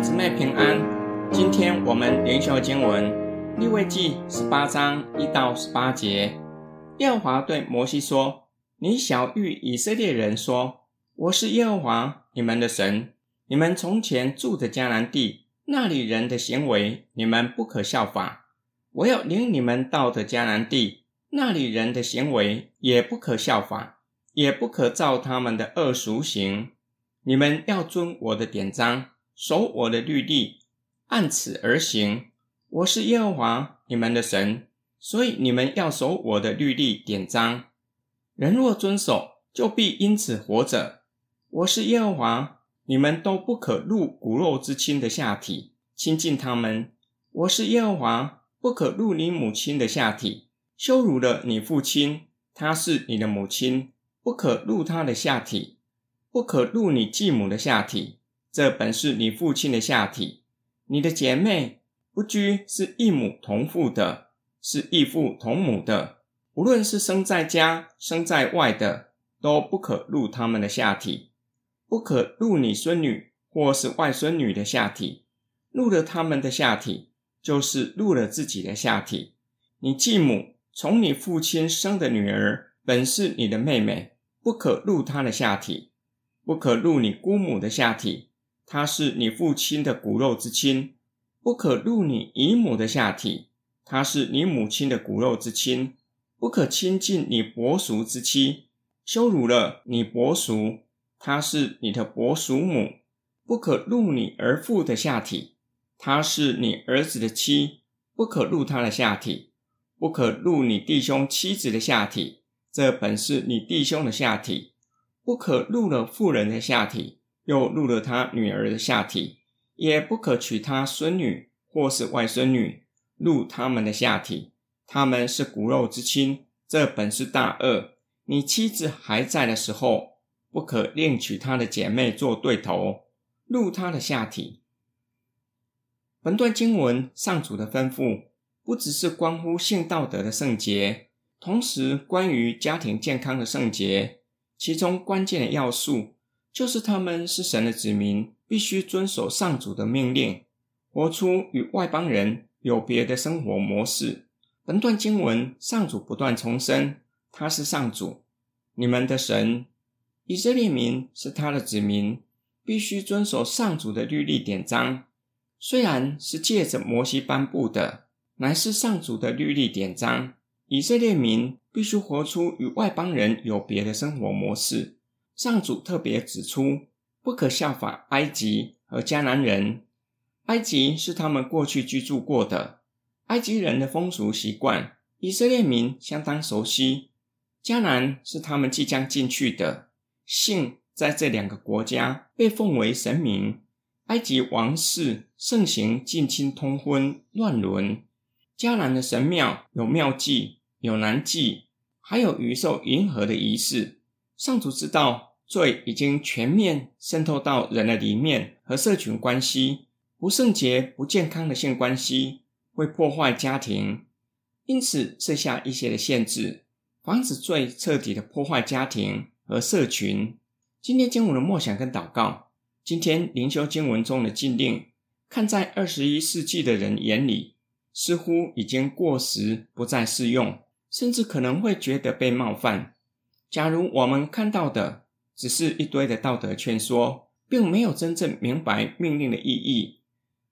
姊妹平安，今天我们灵修经文利未记十八章一到十八节。耶和华对摩西说：“你晓諭以色列人说，我是耶和华你们的神。你们从前住的迦南地，那里人的行为，你们不可效法。我要领你们到的迦南地，那里人的行为也不可效法，也不可照他们的恶俗行。你们要遵我的典章。”守我的律例，按此而行。我是耶和华你们的神，所以你们要守我的律例典章。人若遵守，就必因此活着。我是耶和华，你们都不可入骨肉之亲的下体，亲近他们。我是耶和华，不可入你母亲的下体，羞辱了你父亲，他是你的母亲，不可入他的下体，不可入你继母的下体。这本是你父亲的下体，你的姐妹不拘是异母同父的，是异父同母的，无论是生在家生在外的，都不可入他们的下体，不可入你孙女或是外孙女的下体，入了他们的下体，就是入了自己的下体。你继母从你父亲生的女儿，本是你的妹妹，不可入她的下体，不可入你姑母的下体。他是你父亲的骨肉之亲，不可入你姨母的下体；他是你母亲的骨肉之亲，不可亲近你伯叔之妻，羞辱了你伯叔，他是你的伯叔母，不可入你儿妇的下体；他是你儿子的妻，不可入他的下体，不可入你弟兄妻子的下体，这本是你弟兄的下体，不可入了妇人的下体。又入了他女儿的下体，也不可娶他孙女或是外孙女入他们的下体，他们是骨肉之亲，这本是大恶。你妻子还在的时候，不可另娶她的姐妹做对头，入她的下体。本段经文上主的吩咐，不只是关乎性道德的圣洁，同时关于家庭健康的圣洁，其中关键的要素。就是他们是神的子民，必须遵守上主的命令，活出与外邦人有别的生活模式。本段经文，上主不断重申，他是上主，你们的神。以色列民是他的子民，必须遵守上主的律例典章。虽然是借着摩西颁布的，乃是上主的律例典章。以色列民必须活出与外邦人有别的生活模式。上主特别指出，不可效法埃及和迦南人。埃及是他们过去居住过的，埃及人的风俗习惯，以色列民相当熟悉。迦南是他们即将进去的，性在这两个国家被奉为神明。埃及王室盛行近亲通婚、乱伦。迦南的神庙有庙祭、有男祭，还有鱼兽银河的仪式。上主知道。罪已经全面渗透到人的里面和社群关系，不圣洁、不健康的性关系会破坏家庭，因此设下一些的限制，防止罪彻底的破坏家庭和社群。今天经文的默想跟祷告，今天灵修经文中的禁令，看在二十一世纪的人眼里，似乎已经过时，不再适用，甚至可能会觉得被冒犯。假如我们看到的，只是一堆的道德劝说，并没有真正明白命令的意义。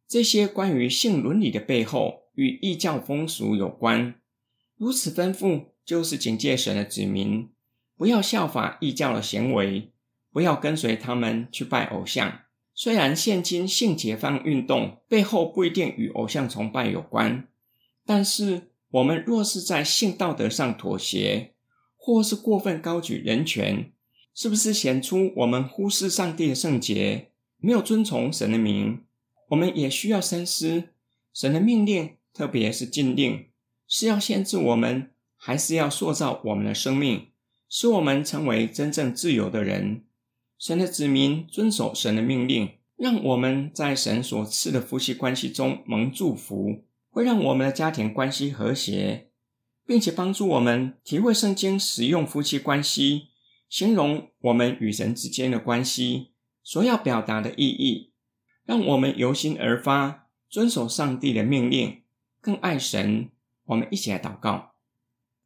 这些关于性伦理的背后，与异教风俗有关。如此吩咐，就是警戒神的子民，不要效法异教的行为，不要跟随他们去拜偶像。虽然现今性解放运动背后不一定与偶像崇拜有关，但是我们若是在性道德上妥协，或是过分高举人权，是不是显出我们忽视上帝的圣洁，没有遵从神的名？我们也需要深思，神的命令，特别是禁令，是要限制我们，还是要塑造我们的生命，使我们成为真正自由的人？神的子民遵守神的命令，让我们在神所赐的夫妻关系中蒙祝福，会让我们的家庭关系和谐，并且帮助我们体会圣经使用夫妻关系。形容我们与神之间的关系所要表达的意义，让我们由心而发，遵守上帝的命令，更爱神。我们一起来祷告，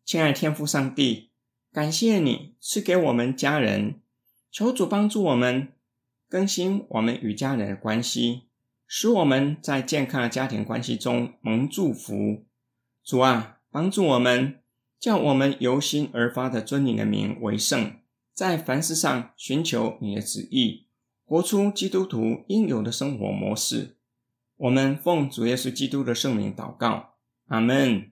亲爱的天父上帝，感谢你赐给我们家人，求主帮助我们更新我们与家人的关系，使我们在健康的家庭关系中蒙祝福。主啊，帮助我们，叫我们由心而发的尊你的名为圣，在凡事上寻求你的旨意，活出基督徒应有的生活模式。我们奉主耶稣基督的圣名祷告。阿门。